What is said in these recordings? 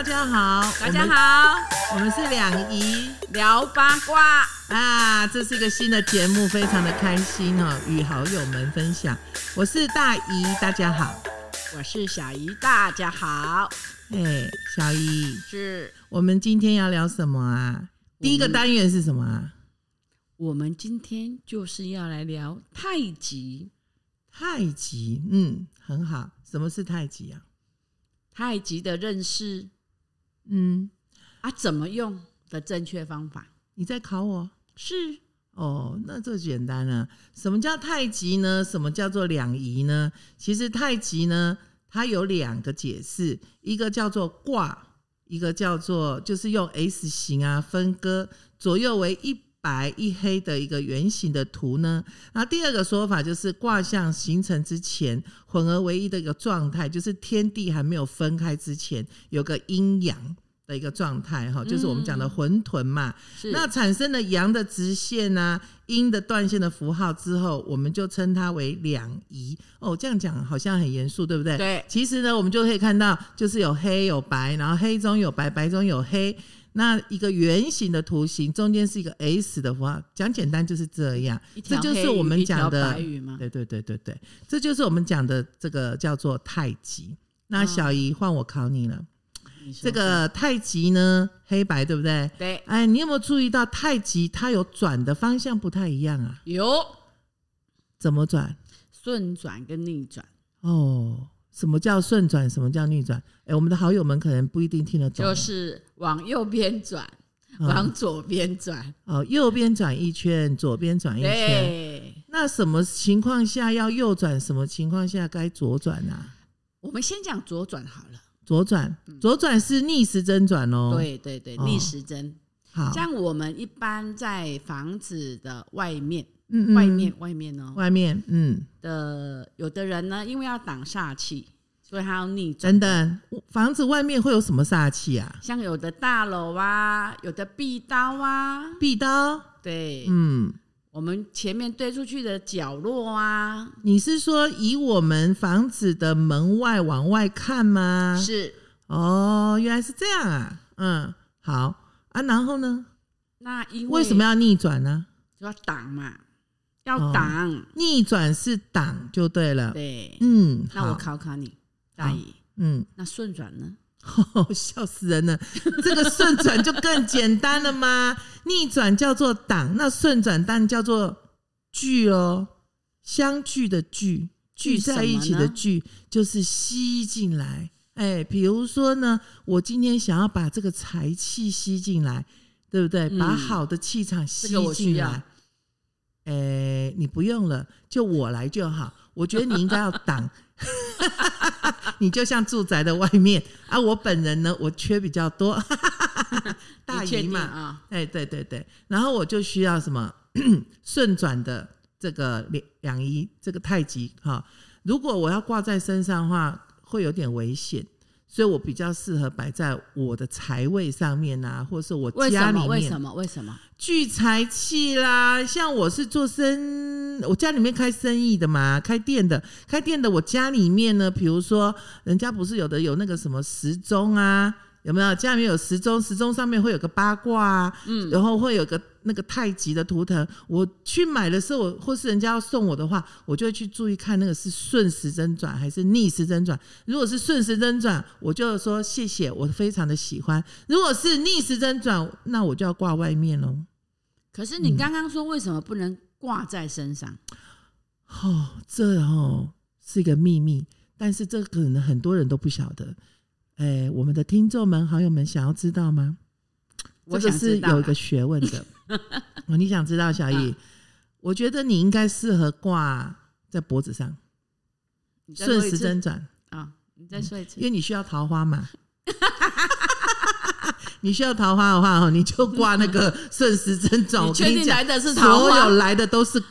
大家好，大家好，我们，是两姨聊八卦。啊，这是一个新的节目，非常的开心哦，与好友们分享。我是大姨，大家好。我是小姨，大家好。哎，小姨，是我们今天要聊什么啊？第一个单元是什么啊？我们今天就是要来聊太极。太极，嗯，很好。什么是太极啊？太极的认识，嗯，啊，怎么用的正确方法？你在考我？是哦，那这简单了。什么叫太极呢？什么叫做两仪呢？其实太极呢，它有两个解释，一个叫做卦，一个叫做就是用 S 型啊分割，左右为一白一黑的一个圆形的图呢。那第二个说法就是卦象形成之前混合为一的一个状态，就是天地还没有分开之前有个阴阳的一个状态哈，就是我们讲的混沌嘛。是那产生了阳的直线啊、阴的断线的符号之后，我们就称它为两仪。哦，这样讲好像很严肃，对不对？对其实呢，我们就可以看到，就是有黑有白，然后黑中有白，白中有黑。那一个圆形的图形中间是一个 S 的符号，讲简单就是这样。这就是我们讲的？对对对对对，这就是我们讲的这个叫做太极。那哦小姨换我考你了，这个太极呢，黑白对不对？对哎，你有没有注意到太极它有转的方向不太一样啊？有怎么转？顺转跟逆转，哦，什么叫顺转？什么叫逆转？哎，我们的好友们可能不一定听得懂。就是往右边转，嗯往左边转。哦，右边转一圈，左边转一圈。对，那什么情况下要右转？什么情况下该左转啊？我们先讲左转好了。左转，左转是逆时针转哦。，对对对，哦逆时针。好，像我们一般在房子的外面，嗯外面外面哦外面，嗯，的有的人呢，因为要挡煞气，所以他要逆转。等等，房子外面会有什么煞气啊？像有的大楼啊，有的壁刀啊，壁刀，对，嗯，我们前面对出去的角落啊，你是说以我们房子的门外往外看吗？是哦，原来是这样啊，嗯，好啊，然后呢？那因为什么要逆转呢？就要挡嘛？要挡，逆转是挡就对了。对。嗯，那我，考考你，大姨，嗯，那顺转呢？笑死人了。这个顺转就更简单了吗？逆转叫做挡，那顺转当然叫做聚哦，相聚的聚，聚在一起的聚，就是吸进来。哎，比如说呢，我今天想要把这个财气吸进来，对不对？嗯把好的气场吸进来。哎，你不用了，就我来就好。我觉得你应该要挡，你就像住宅的外面啊。我本人呢，我缺比较多，大姨嘛，啊？哎，对对对，然后我就需要什么 顺转的这个两两仪，这个太极哈。如果我要挂在身上的话，会有点危险，所以我比较适合摆在我的财位上面啊，或是我？家里面为什么？为什么？聚财气啦。像我是做生，我家里面开生意的嘛，开店的，开店的，我家里面呢，比如说人家不是有的有那个什么时钟啊。有没有家里面有时钟？时钟上面会有个八卦啊，嗯，然后会有个那个太极的图腾。我去买的时候，我或是人家要送我的话，我就会去注意看那个是顺时针转还是逆时针转。如果是顺时针转，我就说谢谢，我非常的喜欢。如果是逆时针转，那我就要挂外面喽。可是你刚刚说为什么不能挂在身上？哦，这哦是一个秘密，但是这可能很多人都不晓得。哎，我们的听众们、好友们想要知道吗？我这是有一个学问的。哦，你想知道，小易？我觉得你应该适合挂在脖子上，顺时针转，啊！你再说一次因。为你需要桃花嘛。你需要桃花的话，哦，你就挂那个顺时针转。你确定来，的是桃花所有？来的都是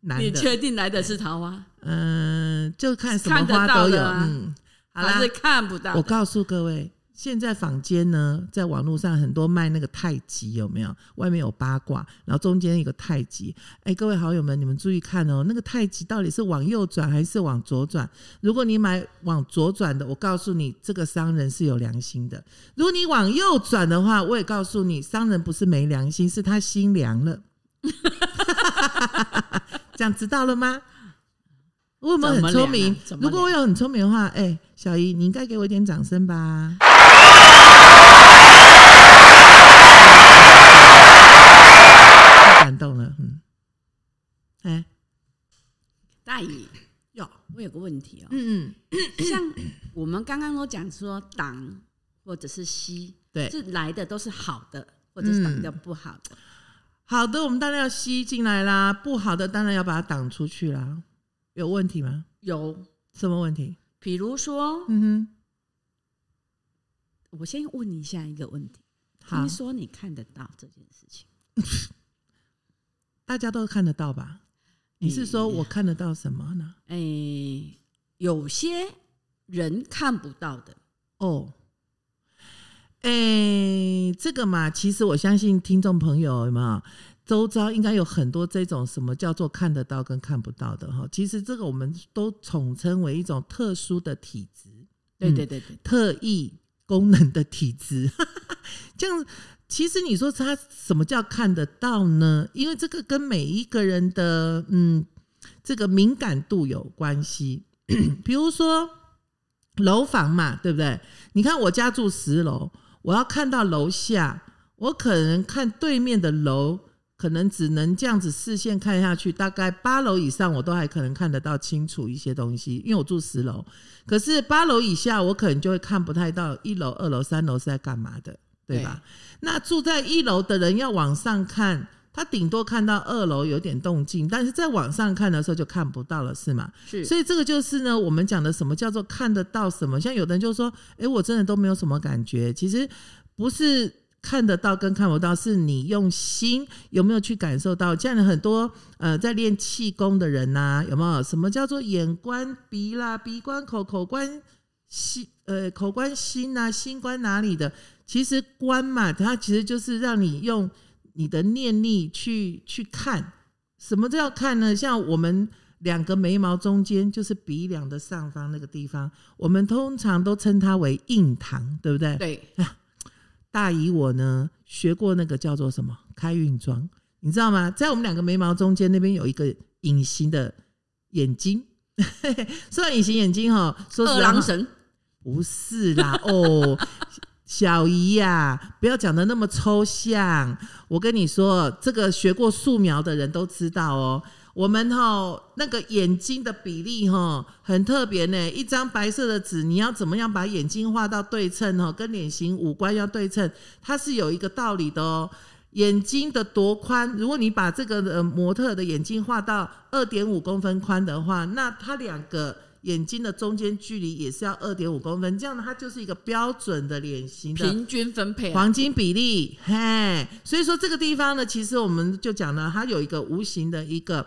男的。你确定来的是桃花？嗯，就看什么花都有。啊嗯，好啦看不到？我告诉各位，现在坊间呢，在网络上很多卖那个太极，有没有？外面有八卦，然后中间一个太极。哎，各位好友们，你们注意看哦，那个太极到底是往右转还是往左转？如果你买往左转的，我告诉你，这个商人是有良心的；如果你往右转的话，我也告诉你，商人不是没良心，是他心凉了。这样知道了吗？我有没有很聪明？如果我有很聪明的话，哎，小姨，你应该给我一点掌声吧。太感动了，嗯，哎，大姨，哟，我有个问题哦，嗯嗯，像我们刚刚都讲说挡或者是吸，对，是来的都是好的，或者是挡掉不好的。好的，我们当然要吸进来啦；不好的，当然要把它挡出去啦。有问题吗？有什么问题？比如说，嗯哼，我先问一下一个问题：好听说你看得到这件事情？大家都看得到吧？你是说我看得到什么呢？哎、有些人看不到的，哦，哎，这个嘛，其实我相信听众朋友有没有周遭应该有很多这种什么叫做看得到跟看不到的哈。其实这个我们都统称为一种特殊的体质，对嗯对对对，特异功能的体质。这样，其实你说他什么叫看得到呢？因为这个跟每一个人的嗯这个敏感度有关系。比如说楼房嘛，对不对？你看我家住十楼，我要看到楼下，我可能看对面的楼。可能只能这样子视线看下去，大概八楼以上我都还可能看得到清楚一些东西，因为我住十楼。可是八楼以下，我可能就会看不太到一楼、二楼、三楼是在干嘛的，对吧？那住在一楼的人要往上看，他顶多看到二楼有点动静，但是在往上看的时候就看不到了，是吗？是，所以这个就是呢，我们讲的什么叫做看得到什么？像有的人就说：“诶，我真的都没有什么感觉。”其实不是看得到跟看不到，是你用心有没有去感受到。这样的很多呃，在练气功的人呐、有没有什么叫做眼观鼻啦、鼻观口、口观心呃口观心呐、心观哪里的？其实观嘛，它其实就是让你用你的念力去去看。什么叫看呢？像我们两个眉毛中间，就是鼻梁的上方那个地方，我们通常都称它为印堂，对不对？对，大姨我呢学过那个叫做什么开运妆，你知道吗？在我们两个眉毛中间那边有一个隐形的眼睛，说到隐形眼睛哈，说实二郎神，不是啦，哦，小姨呀、不要讲的那么抽象。我跟你说，这个学过素描的人都知道哦。我们哈、那个眼睛的比例哈、很特别呢。一张白色的纸，你要怎么样把眼睛画到对称哦，跟脸型五官要对称，它是有一个道理的哦。眼睛的多宽，如果你把这个呃模特的眼睛画到二点五公分宽的话，那它两个眼睛的中间距离也是要二点五公分，这样呢，它就是一个标准的脸型的平均分配啊，黄金比例。嘿，所以说这个地方呢，其实我们就讲了，它有一个无形的一个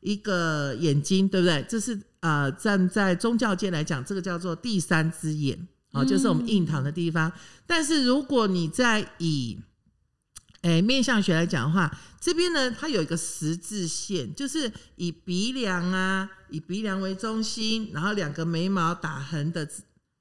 一个眼睛，对不对？这是呃，站在宗教界来讲，这个叫做第三只眼，啊、就是我们印堂的地方。但是如果你在以诶，面相学来讲的话，这边呢，它有一个十字线，就是以鼻梁啊，以鼻梁为中心，然后两个眉毛打横的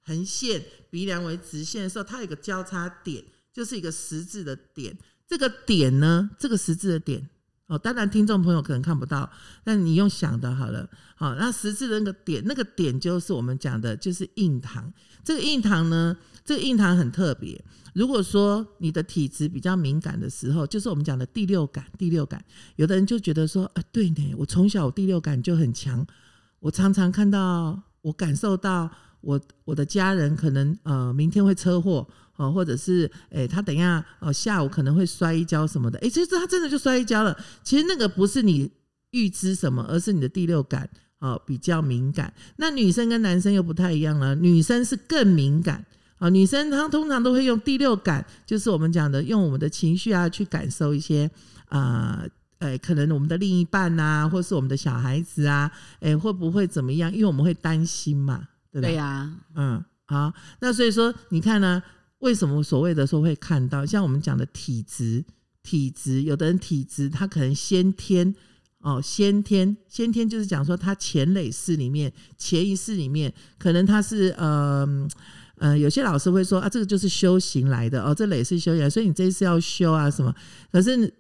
横线，鼻梁为直线的时候，它有一个交叉点，就是一个十字的点。这个点呢，这个十字的点，哦，当然听众朋友可能看不到，但你用想的好了。好，那十字的那个点，那个点就是我们讲的，就是印堂。这个印堂呢，这个印堂很特别。如果说你的体质比较敏感的时候，就是我们讲的第六感。第六感，有的人就觉得说，啊，对呢，我从小我第六感就很强，我常常看到，我感受到我我的家人可能呃明天会车祸哦、或者是诶、他等一下哦下午可能会摔一跤什么的，诶、其实他真的就摔一跤了。其实那个不是你预知什么，而是你的第六感哦、比较敏感。那女生跟男生又不太一样了，女生是更敏感。啊，女生她通常都会用第六感，就是我们讲的，用我们的情绪啊去感受一些啊，呃，可能我们的另一半呐、或是我们的小孩子啊，哎、会不会怎么样？因为我们会担心嘛，对吧？对呀，嗯，好，那所以说你看呢，为什么所谓的说会看到？像我们讲的体质，体质，有的人体质他可能先天哦，先天先天就是讲说他前累世里面、前一世里面，可能他是呃呃，有些老师会说啊，这个就是修行来的哦，这累世修行来，所以你这一次要修啊什么？可是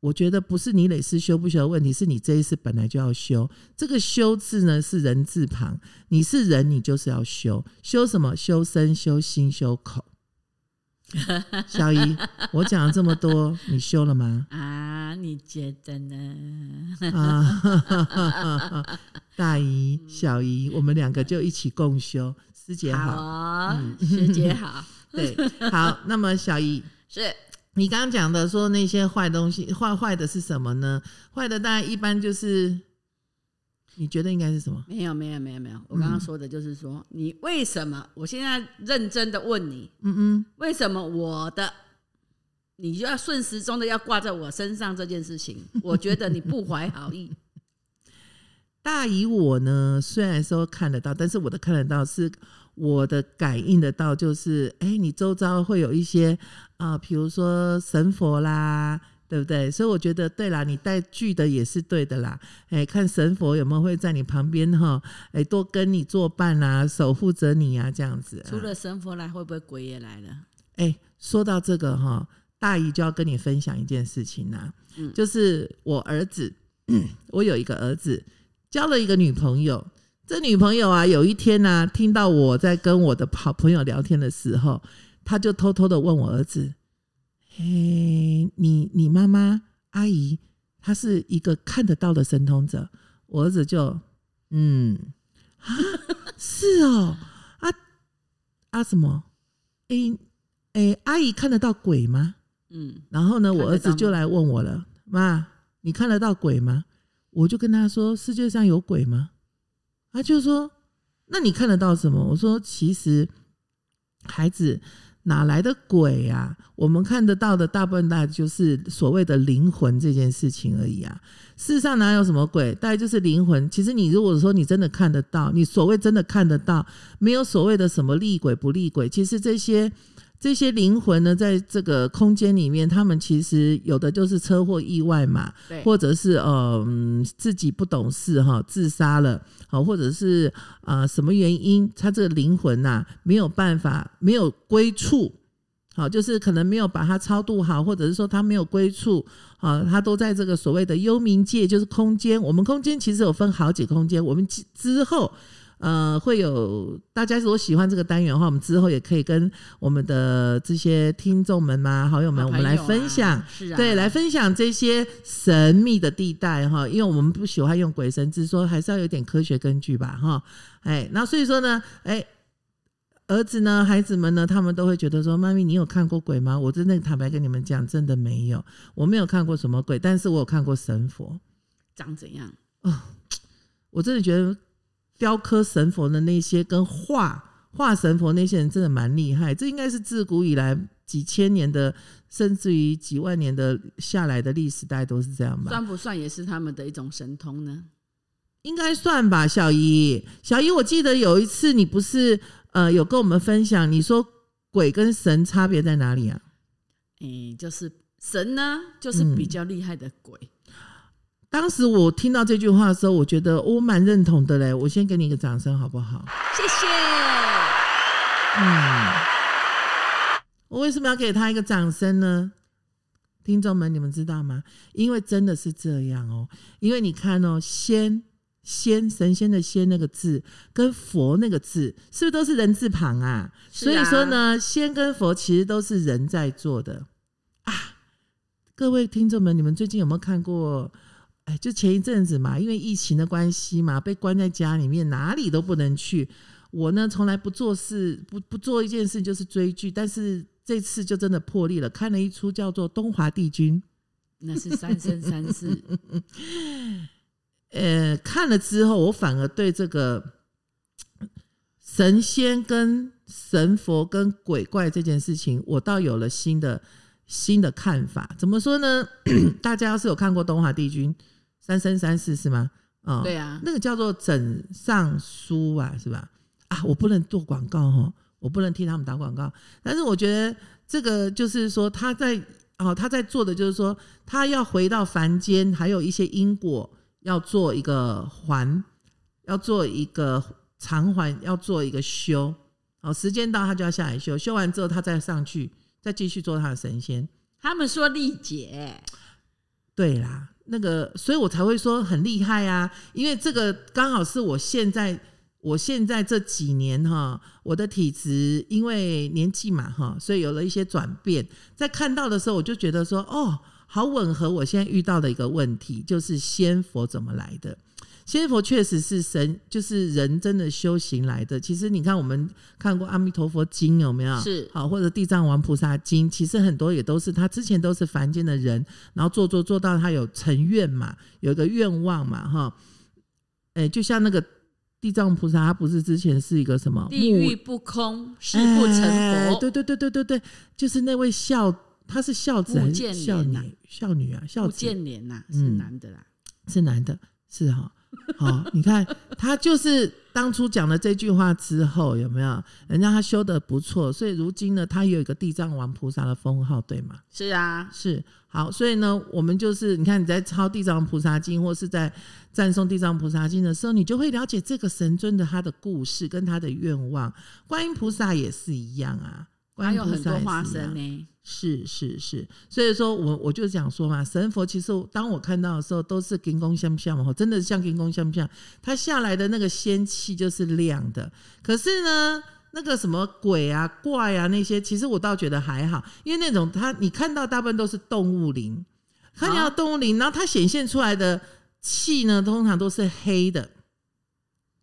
我觉得不是你累世修不修的问题，是你这一世本来就要修。这个修字呢是人字旁，你是人，你就是要修。修什么？修身、修心、修口。小姨，我讲了这么多，你修了吗？啊，你觉得呢？啊，大姨、小姨，我们两个就一起共修。师姐好，好，师姐好，对，好。那么小姨，是你刚刚讲的说那些坏东西，坏坏的是什么呢？坏的大概一般就是，你觉得应该是什么？没有没有没有没有，我刚刚说的就是说，你为什么？我现在认真的问你，嗯嗯，为什么我的你就要顺时钟的要挂在我身上这件事情？我觉得你不怀好意。大姨我呢，虽然说看得到，但是我的看得到是我的感应得到，就是哎、你周遭会有一些啊，比如说神佛啦，对不对？所以我觉得对啦，你带剧的也是对的啦。哎、看神佛有没有会在你旁边哈，哎、多跟你作伴啊，守护着你啊，这样子、啊。除了神佛来，会不会鬼也来了？哎、说到这个哈，大姨就要跟你分享一件事情呐、嗯就是我儿子，我有一个儿子交了一个女朋友。这女朋友啊，有一天呢、听到我在跟我的好朋友聊天的时候，他就偷偷的问我儿子：“嘿，你你妈妈阿姨，她是一个看得到的神通者。”我儿子就嗯啊，是哦啊啊什么？诶、诶、阿姨看得到鬼吗？嗯，然后呢，我儿子就来问我了，妈，你看得到鬼吗？我就跟他说，世界上有鬼吗？他就说，那你看得到什么？我说，其实孩子哪来的鬼啊？我们看得到的大部分大就是所谓的灵魂这件事情而已啊。世上哪有什么鬼？大概就是灵魂。其实你如果说你真的看得到，你所谓真的看得到，没有所谓的什么厉鬼不厉鬼。其实这些这些灵魂呢，在这个空间里面，他们其实有的就是车祸意外嘛，对，或者是呃、嗯自己不懂事哈自杀了，好，或者是啊、呃什么原因，他这个灵魂呐、没有办法没有归处。好，就是可能没有把它超度好，或者是说他没有归处，啊，他都在这个所谓的幽冥界，就是空间。我们空间其实有分好几个空间，我们之之后。呃，会有大家如果喜欢这个单元的话，我们之后也可以跟我们的这些听众们嘛、好友们，好我们来分享，是啊，对，来分享这些神秘的地带哈，因为我们不喜欢用鬼神之说，还是要有点科学根据吧哈。哎，那所以说呢，哎，儿子呢，孩子们呢，他们都会觉得说，妈咪，你有看过鬼吗？我真的坦白跟你们讲，真的没有，我没有看过什么鬼，但是我有看过神佛。长怎样？哦我真的觉得雕刻神佛的那些跟画画神佛那些人真的蛮厉害，这应该是自古以来几千年的，甚至于几万年的下来的历史，大概都是这样吧。算不算也是他们的一种神通呢？应该算吧，小姨。小姨，我记得有一次你不是呃有跟我们分享，你说鬼跟神差别在哪里啊？诶、就是神呢，就是嗯比较厉害的鬼。当时我听到这句话的时候，我觉得我蛮认同的嘞。我先给你一个掌声好不好？谢谢。嗯，我为什么要给他一个掌声呢？听众们，你们知道吗？因为真的是这样哦。因为你看哦，仙仙神仙的仙那个字跟佛那个字，是不是都是人字旁啊？啊所以说呢，仙跟佛其实都是人在做的啊。各位听众们，你们最近有没有看过？哎，就前一阵子嘛，因为疫情的关系嘛，被关在家里面，哪里都不能去。我呢，从来不做事，不不做一件事就是追剧，但是这次就真的破例了，看了一出叫做《东华帝君》。那是三生三世，呃，看了之后，我反而对这个神仙跟神佛跟鬼怪这件事情，我倒有了新的新的看法。怎么说呢？大家要是有看过《东华帝君》三生三世是吗？啊、对啊，那个叫做枕上书啊，是吧？啊，我不能做广告哦，我不能替他们打广告。但是我觉得这个就是说他在哦他在做的就是说他要回到凡间，还有一些因果要做一个还，要做一个偿还，要做一个修。哦，时间到他就要下来修，修完之后他再上去，再继续做他的神仙。他们说历劫，对啦，那个，所以我才会说很厉害啊，因为这个刚好是我现在，我现在这几年哈，我的体质因为年纪嘛哈，所以有了一些转变，在看到的时候，我就觉得说，哦，好吻合我现在遇到的一个问题，就是仙佛怎么来的。仙佛确实是神，就是人真的修行来的。其实你看，我们看过《阿弥陀佛经》有没有？是好，或者《地藏王菩萨经》，其实很多也都是他之前都是凡间的人，然后做做做到他有成愿嘛，有一个愿望嘛，哈。哎，就像那个地藏菩萨，他不是之前是一个什么？地狱不空，誓不成佛。对对对对对对，就是那位孝，他是孝子还是孝女？孝女啊，孝子。建莲呐，是男的啦，是男的，是哈。好，你看他就是当初讲了这句话之后，有没有人家他修的不错，所以如今呢，他有一个地藏王菩萨的封号，对吗？是啊，是好，所以呢，我们就是你看你在抄地藏菩萨经，或是在赞颂地藏菩萨经的时候，你就会了解这个神尊的他的故事跟他的愿望。观音菩萨也是一样啊，还有很多化身呢。是是是，所以说我我就想说嘛，神佛其实当我看到的时候，都是金光相像嘛，真的像金光相像，它下来的那个仙气就是亮的。可是呢，那个什么鬼啊、怪啊那些，其实我倒觉得还好，因为那种它你看到大部分都是动物灵，看到动物灵，然后它显现出来的气呢，通常都是黑的，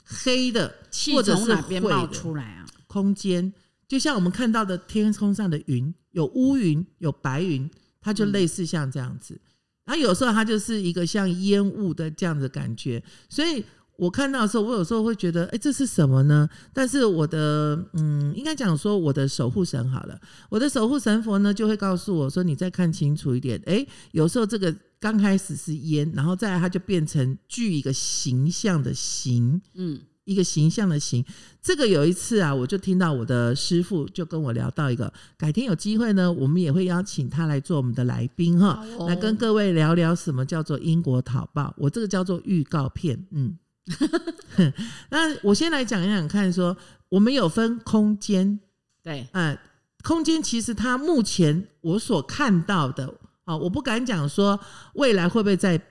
黑的，气从哪边冒出来啊？空间。就像我们看到的天空上的云，有乌云，有白云，它就类似像这样子。然后有时候它就是一个像烟雾的这样的感觉。所以我看到的时候，我有时候会觉得，哎，这是什么呢？但是我的，嗯，应该讲说我的守护神好了，我的守护神佛呢，就会告诉我说，你再看清楚一点。哎，有时候这个刚开始是烟，然后再来它就变成具一个形象的形，嗯。一个形象的形，这个有一次啊，我就听到我的师傅就跟我聊到一个，改天有机会呢，我们也会邀请他来做我们的来宾哈，来跟各位聊聊什么叫做因果讨报。我这个叫做预告片，嗯，那我先来讲一讲看，说我们有分空间，对，呃，空间其实它目前我所看到的啊，我不敢讲说未来会不会在。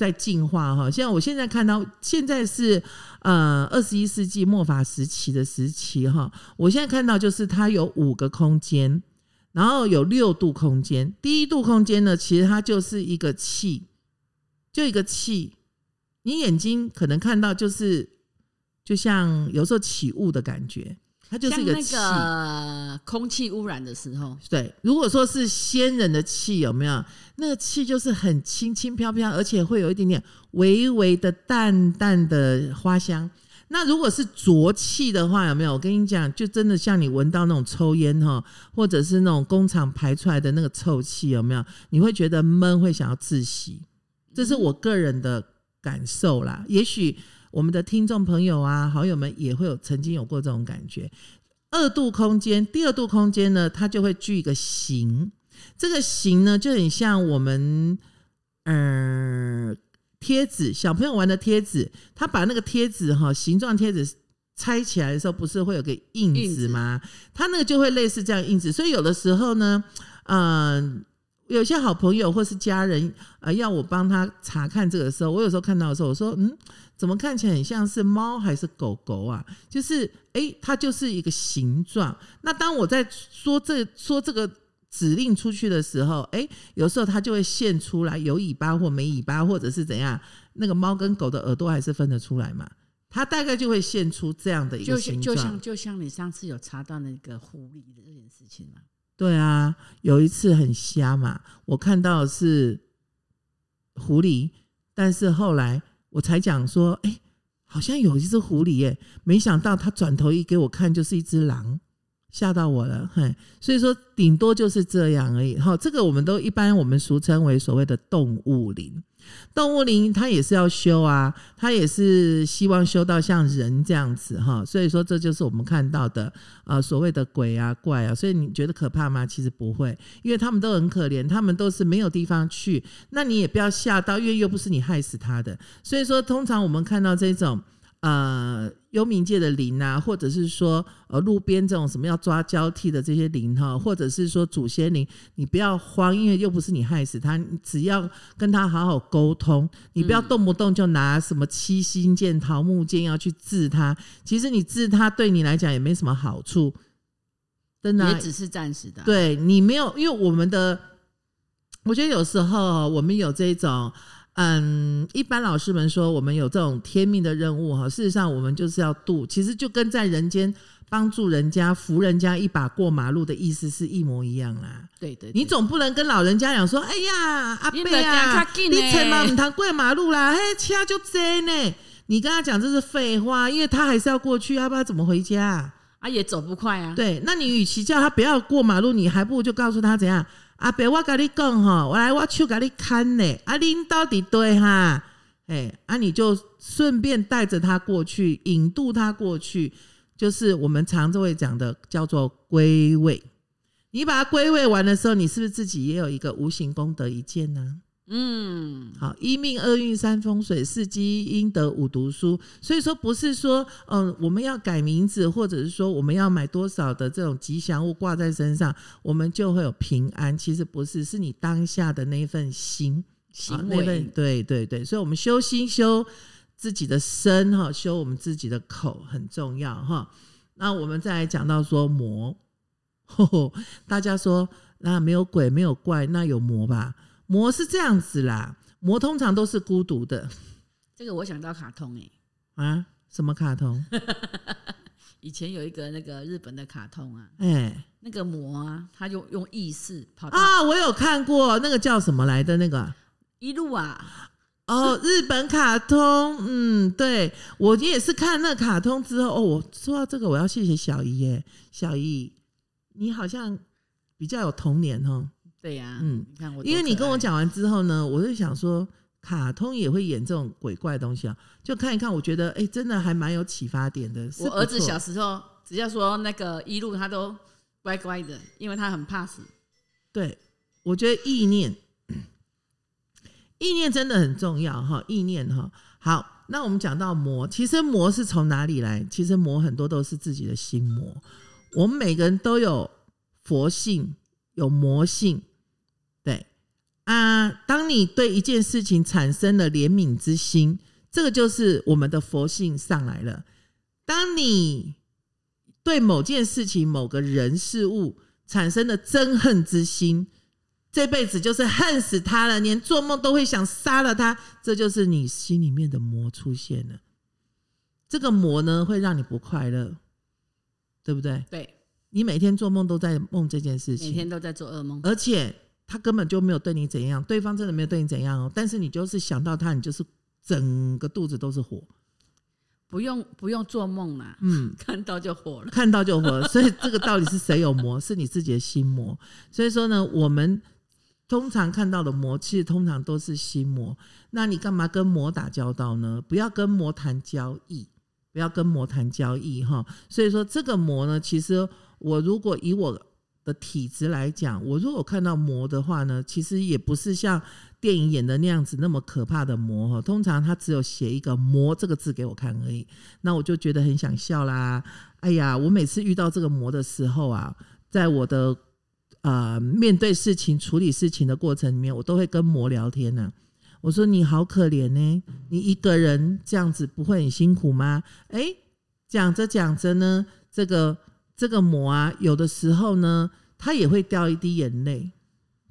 在进化哈，像我现在看到，现在是呃二十一世纪末法时期的时期哈。我现在看到就是它有五个空间，然后有六度空间。第一度空间呢，其实它就是一个气，就一个气。你眼睛可能看到就是就像有时候起雾的感觉。它就是一个气，空气污染的时候。对，如果说是仙人的气，有没有那个气就是很轻轻飘飘，而且会有一点点微微的淡淡的花香。那如果是浊气的话，有没有？我跟你讲，就真的像你闻到那种抽烟哈，或者是那种工厂排出来的那个臭气，有没有？你会觉得闷，会想要窒息。这是我个人的感受啦。也许。我们的听众朋友啊，好友们也会有曾经有过这种感觉。二度空间，第二度空间呢，它就会具一个形。这个形呢，就很像我们呃贴纸，小朋友玩的贴纸，他把那个贴纸哈，形状贴纸拆起来的时候，不是会有个印子吗？它那个就会类似这样印子。所以有的时候呢，嗯。有些好朋友或是家人，呃，要我帮他查看这个时候，我有时候看到的时候，我说，嗯，怎么看起来很像是猫还是狗狗啊？就是，哎，它就是一个形状。那当我在说这说这个指令出去的时候，哎，有时候它就会现出来有尾巴或没尾巴，或者是怎样？那个猫跟狗的耳朵还是分得出来嘛？它大概就会现出这样的一个形状，就像就像你上次有查到那个狐狸的这件事情嘛。对啊，有一次很瞎嘛，我看到是狐狸，但是后来我才讲说，哎，好像有一只狐狸耶，没想到它转头一给我看，就是一只狼，吓到我了，嘿，所以说顶多就是这样而已。哈，这个我们都一般我们俗称为所谓的动物灵。动物灵它也是要修啊，它也是希望修到像人这样子哈。所以说这就是我们看到的呃所谓的鬼啊怪啊。所以你觉得可怕吗？其实不会，因为他们都很可怜，他们都是没有地方去。那你也不要吓到，因为又不是你害死他的。所以说，通常我们看到这种。呃，幽冥界的灵啊，或者是说呃路边这种什么要抓交替的这些灵哈，或者是说祖先灵，你不要慌，因为又不是你害死他，你只要跟他好好沟通，你不要动不动就拿什么七星剑、桃木剑要去治他。其实你治他对你来讲也没什么好处，真的也只是暂时的。对你没有，因为我们的，我觉得有时候我们有这种。嗯，一般老师们说，我们有这种天命的任务哈。事实上，我们就是要渡，其实就跟在人间帮助人家、扶人家一把过马路的意思是一模一样啦。对对，你总不能跟老人家讲说：“哎呀，阿伯啊，你千万唔通过马路啦，嘿，车就真呢。”你跟他讲这是废话，因为他还是要过去，要不然怎么回家？啊，也走不快啊。对，那你与其叫他不要过马路，你还不如就告诉他怎样。阿伯，我跟你讲吼，我来我手甲你看呢。阿林到底对哈？哎，啊，你就顺便带着他过去，引渡他过去，就是我们常这位讲的，叫做归位。你把它归位完的时候，你是不是自己也有一个无形功德一件呢？嗯，好，一命二运三风水四积阴德五读书，所以说不是说，嗯，我们要改名字，或者是说我们要买多少的这种吉祥物挂在身上，我们就会有平安。其实不是，是你当下的那一份心，那份对对对。所以，我们修心修自己的身哈，修我们自己的口很重要哈。那我们再来讲到说魔，大家说那没有鬼没有怪，那有魔吧？魔是这样子啦，魔通常都是孤独的。这个我想到卡通哎，啊，什么卡通？以前有一个那个日本的卡通啊，哎，那个魔啊，他就用意识跑啊，我有看过那个叫什么来的那个？一路啊，哦，日本卡通，嗯，对。我也是看那卡通之后，哦，我说到这个，我要谢谢小姨耶，小姨，你好像比较有童年哦。对呀，嗯，你看我，因为你跟我讲完之后呢，我就想说，卡通也会演这种鬼怪东西啊，就看一看，我觉得哎，真的还蛮有启发点的。我儿子小时候，只要说那个一路，他都乖乖的，因为他很怕死。对，我觉得意念，意念真的很重要哈，意念哈。好，那我们讲到魔，其实魔是从哪里来？其实魔很多都是自己的心魔。我们每个人都有佛性，有魔性。啊，当你对一件事情产生了怜悯之心，这个就是我们的佛性上来了。当你对某件事情、某个人事物产生了憎恨之心，这辈子就是恨死他了，连做梦都会想杀了他。这就是你心里面的魔出现了。这个魔呢，会让你不快乐，对不对？对，你每天做梦都在梦这件事情，每天都在做噩梦，而且。他根本就没有对你怎样，对方真的没有对你怎样哦。但是你就是想到他，你就是整个肚子都是火，不用不用做梦啦，嗯，看到就火了，看到就火了。所以这个到底是谁有魔？是你自己的心魔。所以说呢，我们通常看到的魔，其实通常都是心魔。那你干嘛跟魔打交道呢？不要跟魔谈交易，不要跟魔谈交易哈。所以说这个魔呢，其实我如果以我。的体质来讲，我如果看到魔的话呢，其实也不是像电影演的那样子那么可怕的魔哈。通常他只有写一个“魔”这个字给我看而已，那我就觉得很想笑啦。哎呀，我每次遇到这个魔的时候啊，在我的呃面对事情、处理事情的过程里面，我都会跟魔聊天呢。我说：“你好可怜呢，你一个人这样子不会很辛苦吗？”哎，讲着讲着呢，这个。这个魔啊，有的时候呢，他也会掉一滴眼泪，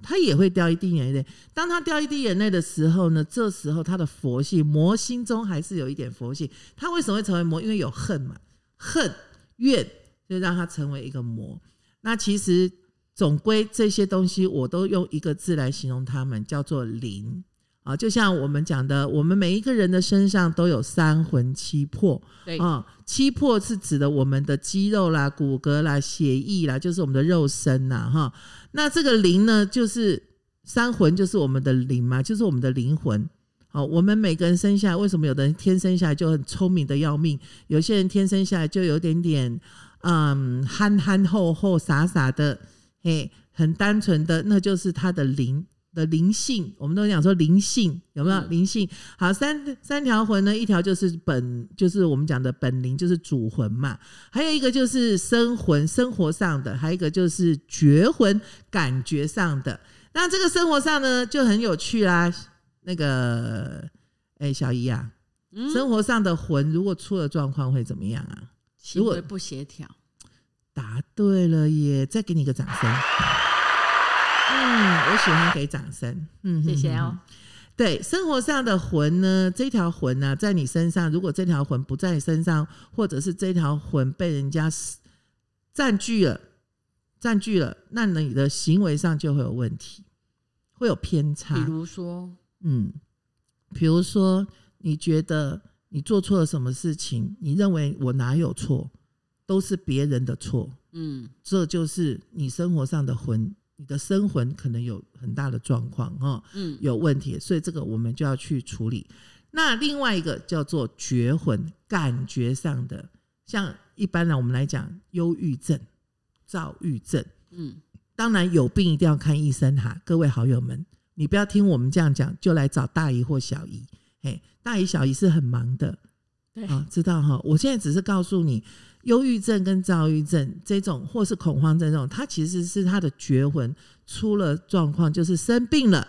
他也会掉一滴眼泪。当他掉一滴眼泪的时候呢，这时候他的佛性，魔心中还是有一点佛性。他为什么会成为魔？因为有恨嘛，恨怨就让他成为一个魔。那其实总归这些东西，我都用一个字来形容他们，叫做灵。啊，就像我们讲的，我们每一个人的身上都有三魂七魄对，啊。七魄是指的我们的肌肉啦、骨骼啦、血液啦，就是我们的肉身呐，哈。那这个灵呢，就是三魂，就是我们的灵嘛，就是我们的灵魂。好，我们每个人生下来，为什么有的人天生下来就很聪明的要命，有些人天生下来就有点点嗯憨憨厚厚、傻傻的，嘿，很单纯的，那就是他的灵的灵性。我们都讲说灵性有没有嗯灵性？好，三三条魂呢，一条就是本，就是我们讲的本灵，就是主魂嘛。还有一个就是生魂，生活上的；还有一个就是觉魂，感觉上的。那这个生活上呢，就很有趣啦。那个，哎、小姨啊，嗯，生活上的魂如果出了状况会怎么样啊？行为不协调，答对了耶！再给你一个掌声。嗯，我喜欢给掌声。嗯，谢谢哦。对，生活上的魂呢，这条魂呢、在你身上，如果这条魂不在你身上，或者是这条魂被人家占据了，占据了，那你的行为上就会有问题，会有偏差。比如说，嗯，比如说，你觉得你做错了什么事情，你认为我哪有错，都是别人的错，嗯，这就是你生活上的魂，你的生魂可能有很大的状况哈，嗯，有问题，所以这个我们就要去处理。那另外一个叫做绝魂，感觉上的，像一般呢，我们来讲忧郁症、躁郁症，嗯，当然有病一定要看医生哈，各位好友们，你不要听我们这样讲就来找大姨或小姨，嘿，大姨小姨是很忙的，对，啊，知道哈。我现在只是告诉你，忧郁症跟躁郁症这种，或是恐慌症这种，它其实是他的绝魂出了状况，就是生病了。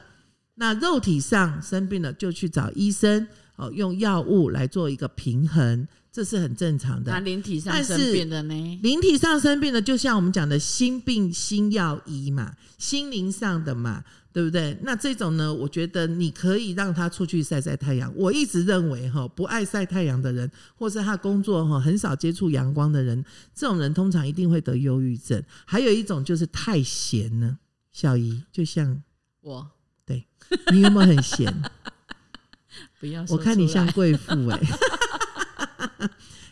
那肉体上生病了，就去找医生，哦，用药物来做一个平衡，这是很正常的那。灵体上生病的呢？灵体上生病的，就像我们讲的心病心药医嘛，心灵上的嘛，对不对？那这种呢，我觉得你可以让他出去晒晒太阳。我一直认为哈，不爱晒太阳的人，或是他工作哈很少接触阳光的人，这种人通常一定会得忧郁症。还有一种就是太闲了，小姨就像我对你有没有很闲？不要说我看你像贵妇哎、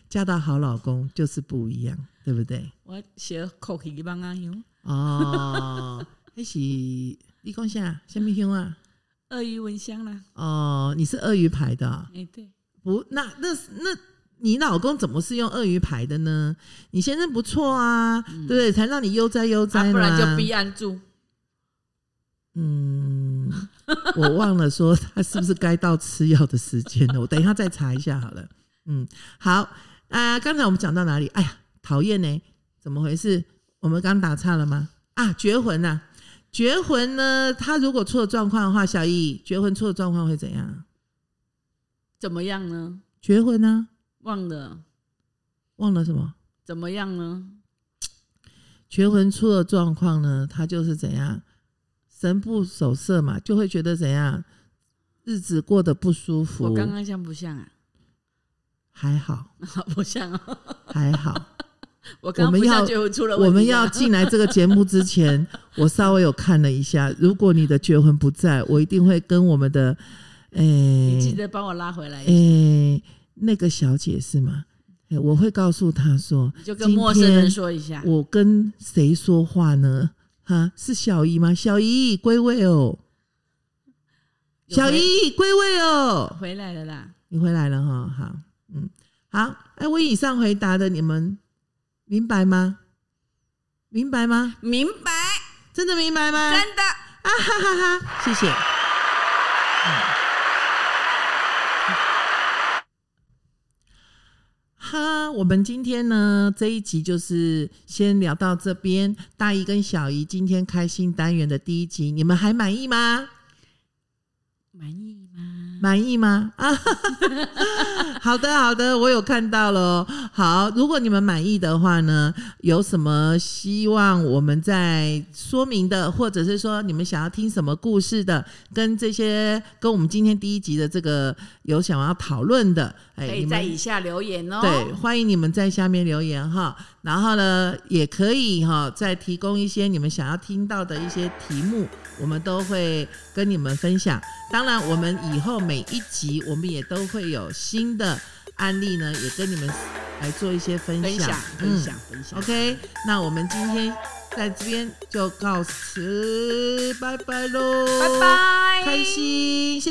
嫁到好老公就是不一样，对不对？我写口气帮啊有哦，那是你讲啥？什么香啊？鳄鱼蚊香啦，哦，你是鳄鱼牌的啊、哎对，不？那那那你老公怎么是用鳄鱼牌的呢？你先生不错啊，对不对？才让你悠哉悠哉不然就逼安住。嗯，我忘了说他是不是该到吃药的时间了，我等一下再查一下好了。嗯，好啊、刚才我们讲到哪里？哎呀，讨厌呢，怎么回事？我们刚打岔了吗？啊，绝魂呐、绝魂呢？他如果出了状况的话，小易，绝魂出了状况会怎样？怎么样呢？绝魂呢、忘了忘了什么？怎么样呢？绝魂出了状况呢，他就是怎样神不守舍嘛，就会觉得怎样日子过得不舒服。我刚刚像不像啊？还好，不像哦，还好。我刚刚不像就出了问题啊我们要进来这个节目之前，我稍微有看了一下，如果你的绝魂不在，我一定会跟我们的你记得帮我拉回来一诶、下，那个小姐是吗？诶我会告诉她说，就跟陌生人说一下。我跟谁说话呢？哈，是小姨吗？小姨归位哦，小姨归位哦，回来了啦，你回来了哈，好，嗯，好，哎，我以上回答的你们明白吗？明白吗？明白，真的明白吗？真的。啊哈哈哈！谢谢。哈，我们今天呢这一集就是先聊到这边。大姨跟小姨今天开心单元的第一集，你们还满意吗？满意吗？满意吗？啊，好的，好的，我有看到了哦。好，如果你们满意的话呢，有什么希望我们在说明的，或者是说你们想要听什么故事的，跟这些跟我们今天第一集的这个有想要讨论的，哎，可以在以下留言哦。对，欢迎你们在下面留言哈。然后呢，也可以哈、再提供一些你们想要听到的一些题目，我们都会跟你们分享。当然，我们以后每一集我们也都会有新的案例呢，也跟你们来做一些分享。分享分享分享。OK，那我们今天在这边就告辞，拜拜喽，拜拜，开心，谢谢。